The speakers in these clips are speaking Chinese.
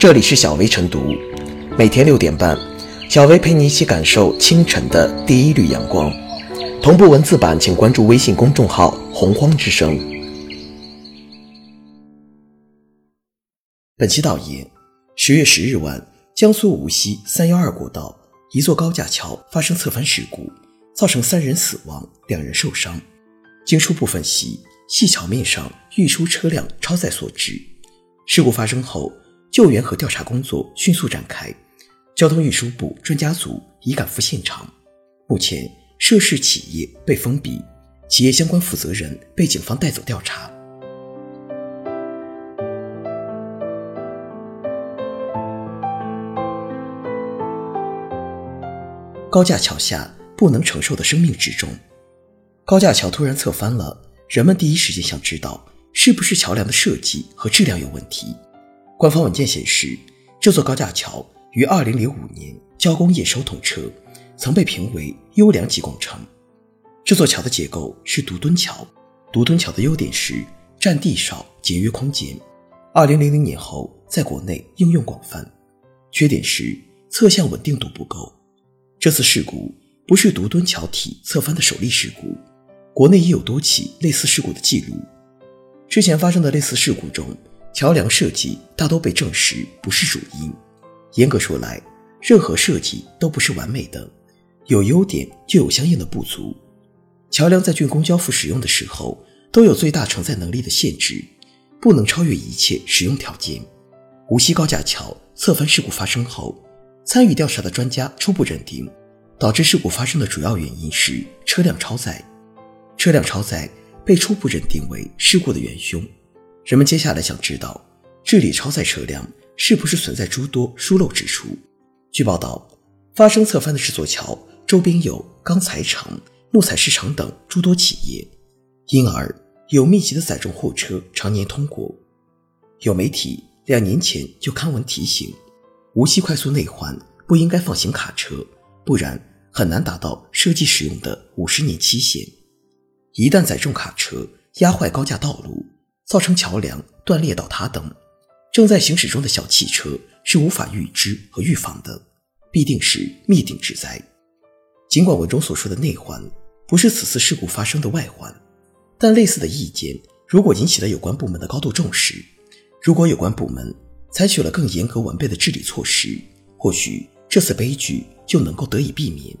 这里是小薇晨读，每天六点半，小薇陪你一起感受清晨的第一缕阳光。同步文字版，请关注微信公众号“洪荒之声”。本期导言：十月十日晚，江苏无锡三幺二国道一座高架桥发生侧翻事故，造成三人死亡，两人受伤。经初步分析，系桥面上运输车辆超载所致。事故发生后，救援和调查工作迅速展开，交通运输部专家组已赶赴现场。目前，涉事企业被封闭，企业相关负责人被警方带走调查。高架桥下不能承受的生命之重，高架桥突然侧翻了，人们第一时间想知道是不是桥梁的设计和质量有问题。官方文件显示，这座高架桥于2005年交工验收通车，曾被评为优良级工程。这座桥的结构是独墩桥，独墩桥的优点是占地少、节约空间。2000年后在国内应用广泛，缺点是侧向稳定度不够。这次事故不是独墩桥体侧翻的首例事故，国内已有多起类似事故的记录。之前发生的类似事故中，桥梁设计大都被证实不是主因。严格说来，任何设计都不是完美的，有优点就有相应的不足。桥梁在竣工交付使用的时候，都有最大承载能力的限制，不能超越一切使用条件。无锡高架桥侧翻事故发生后，参与调查的专家初步认定，导致事故发生的主要原因是车辆超载。车辆超载被初步认定为事故的元凶。人们接下来想知道，治理超载车辆是不是存在诸多疏漏之处？据报道，发生侧翻的这座桥周边有钢材厂、木材市场等诸多企业，因而有密集的载重货车常年通过。有媒体两年前就刊文提醒，无锡快速内环不应该放行卡车，不然很难达到设计使用的五十年期限。一旦载重卡车压坏高架道路，造成桥梁断裂倒塌等，正在行驶中的小汽车是无法预知和预防的，必定是灭顶之灾。尽管文中所说的内环不是此次事故发生的外环，但类似的意见如果引起了有关部门的高度重视，如果有关部门采取了更严格完备的治理措施，或许这次悲剧就能够得以避免。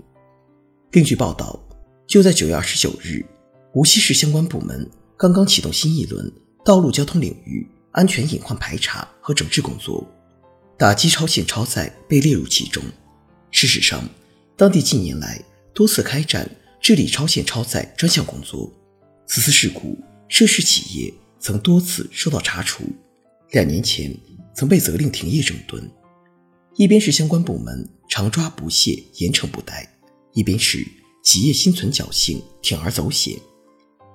另据报道，就在九月二十九日，无锡市相关部门刚刚启动新一轮。道路交通领域安全隐患排查和整治工作，打击超限超载被列入其中。事实上，当地近年来多次开展治理超限超载专项工作。此次事故，涉事企业曾多次受到查处，两年前曾被责令停业整顿。一边是相关部门常抓不懈、严惩不贷，一边是企业心存侥幸、铤而走险，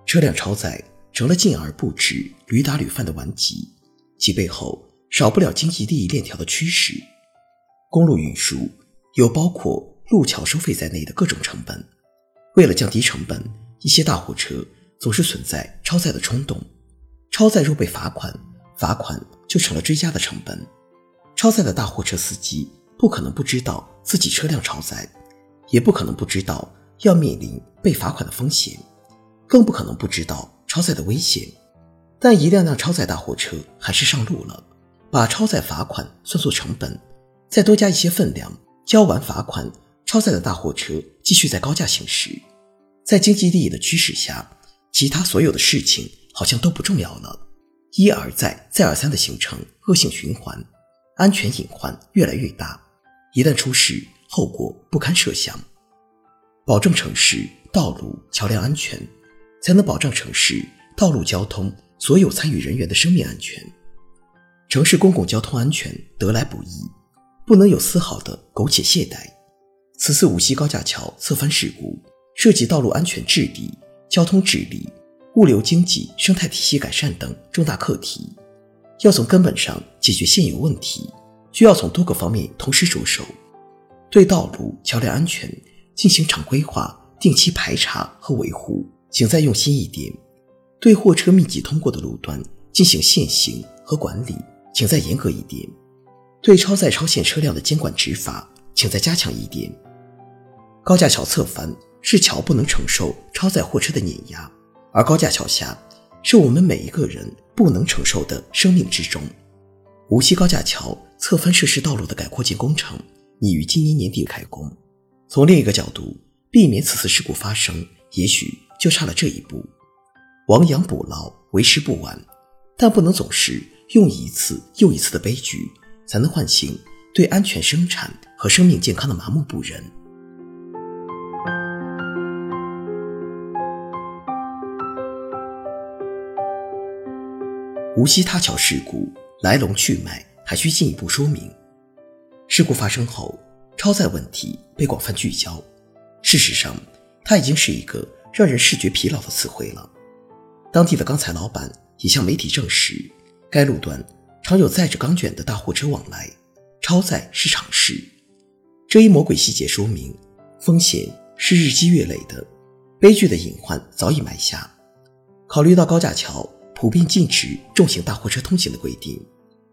车辆超载。成了禁而不止、屡打屡犯的顽疾，其背后少不了经济利益链条的驱使。公路运输有包括路桥收费在内的各种成本，为了降低成本，一些大货车总是存在超载的冲动。超载若被罚款，罚款就成了追加的成本。超载的大货车司机不可能不知道自己车辆超载，也不可能不知道要面临被罚款的风险，更不可能不知道。超载的危险，但一辆辆超载大货车还是上路了。把超载罚款算作成本，再多加一些分量，交完罚款，超载的大货车继续在高架行驶。在经济利益的驱使下，其他所有的事情好像都不重要了。一而再，再而三的形成恶性循环，安全隐患越来越大。一旦出事，后果不堪设想。保证城市道路桥梁安全。才能保障城市道路交通所有参与人员的生命安全。城市公共交通安全得来不易，不能有丝毫的苟且懈怠。此次无锡高架桥侧翻事故涉及道路安全治理、交通治理、物流经济生态体系改善等重大课题，要从根本上解决现有问题，需要从多个方面同时着手：对道路桥梁安全进行常规化、定期排查和维护。请再用心一点，对货车密集通过的路段进行限行和管理，请再严格一点。对超载超限车辆的监管执法，请再加强一点。高架桥侧翻是桥不能承受超载货车的碾压，而高架桥下是我们每一个人不能承受的生命之中。无锡高架桥侧翻涉事道路的改扩建工程拟于今年年底开工。从另一个角度，避免此次事故发生，也许就差了这一步。亡羊补牢为时不晚，但不能总是用一次又一次的悲剧，才能唤醒对安全生产和生命健康的麻木不仁。无锡塌桥事故来龙去脉还需进一步说明。事故发生后，超载问题被广泛聚焦。事实上，它已经是一个让人视觉疲劳的词汇了。当地的钢材老板也向媒体证实，该路段常有载着钢卷的大货车往来，超载是常事。这一魔鬼细节说明，风险是日积月累的，悲剧的隐患早已埋下。考虑到高架桥普遍禁止重型大货车通行的规定，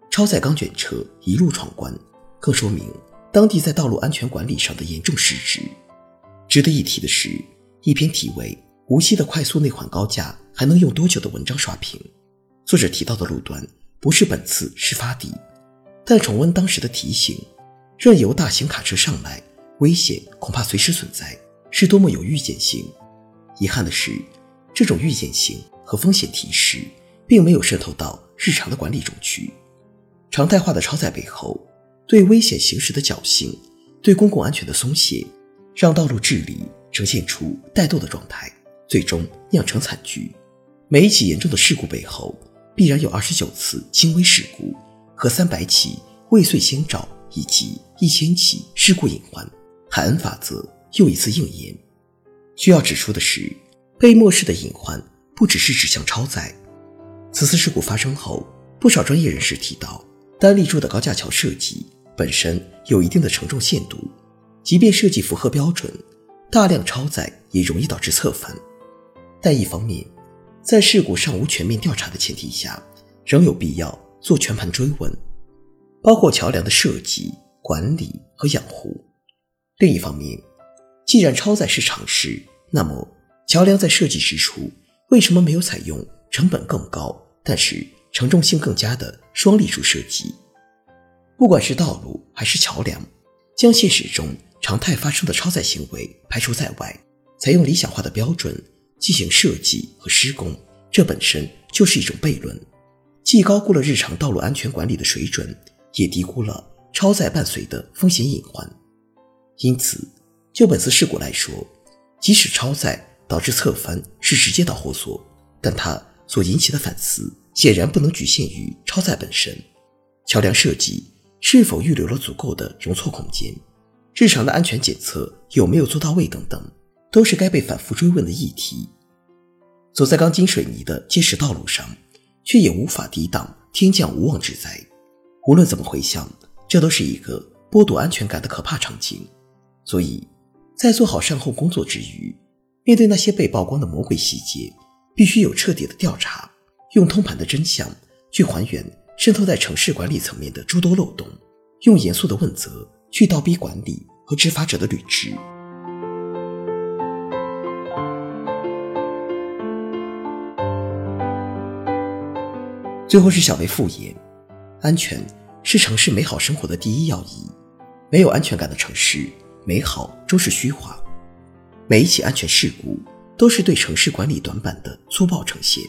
超载钢卷车一路闯关，更说明当地在道路安全管理上的严重失职。值得一提的是，一篇题为《无锡的快速内环高架还能用多久》的文章刷屏。作者提到的路段不是本次事发地，但重温当时的提醒，任由大型卡车上来，危险恐怕随时存在，是多么有预见性。遗憾的是，这种预见性和风险提示并没有渗透到日常的管理中去。常态化的超载背后，对危险行驶的侥幸，对公共安全的松懈。让道路治理呈现出怠惰的状态，最终酿成惨剧。每一起严重的事故背后，必然有二十九次轻微事故和三百起未遂先兆，以及一千起事故隐患。海恩法则又一次应验。需要指出的是，被漠视的隐患不只是指向超载。此次事故发生后，不少专业人士提到，单立柱的高架桥设计本身有一定的承重限度。即便设计符合标准，大量超载也容易导致侧翻。但一方面，在事故尚无全面调查的前提下，仍有必要做全盘追问，包括桥梁的设计、管理和养护。另一方面，既然超载是常事，那么桥梁在设计之初为什么没有采用成本更高但是承重性更佳的双立柱设计？不管是道路还是桥梁，将现实中。常态发生的超载行为排除在外，采用理想化的标准进行设计和施工，这本身就是一种悖论，既高估了日常道路安全管理的水准，也低估了超载伴随的风险隐患。因此，就本次事故来说，即使超载导致侧翻是直接导火索，但它所引起的反思显然不能局限于超载本身。桥梁设计是否预留了足够的容错空间？日常的安全检测有没有做到位等等，都是该被反复追问的议题。走在钢筋水泥的结实道路上，却也无法抵挡天降无妄之灾。无论怎么回想，这都是一个剥夺安全感的可怕场景。所以，在做好善后工作之余，面对那些被曝光的魔鬼细节，必须有彻底的调查，用通盘的真相去还原渗透在城市管理层面的诸多漏洞，用严肃的问责。去倒逼管理和执法者的履职。最后是小薇复言：安全是城市美好生活的第一要义。没有安全感的城市，美好终是虚华。每一起安全事故都是对城市管理短板的粗暴呈现。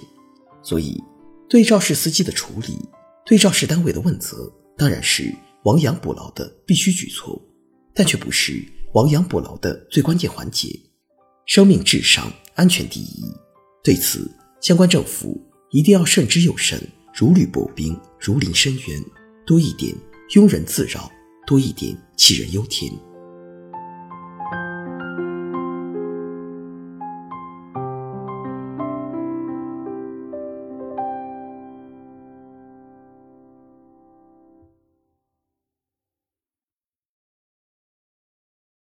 所以，对肇事司机的处理，对肇事单位的问责，当然是。亡羊补牢的必须举措，但却不是亡羊补牢的最关键环节。生命至上，安全第一。对此，相关政府一定要慎之又慎，如履薄冰，如临深渊。多一点庸人自扰，多一点杞人忧天。